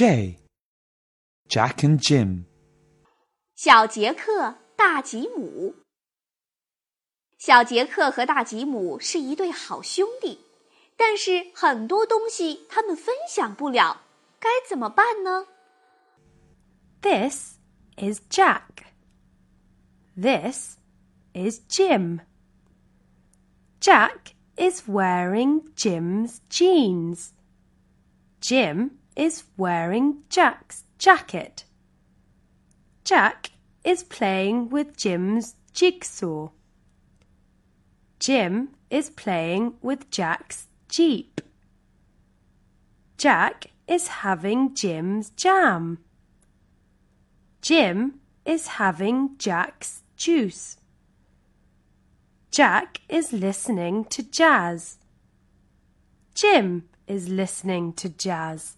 J. Jack and Jim. 小杰克、大吉姆。小杰克和大吉姆是一对好兄弟，但是很多东西他们分享不了，该怎么办呢？This is Jack. This is Jim. Jack is wearing Jim's jeans. Jim is wearing Jack's jacket. Jack is playing with Jim's jigsaw. Jim is playing with Jack's Jeep. Jack is having Jim's jam. Jim is having Jack's juice. Jack is listening to jazz. Jim is listening to jazz.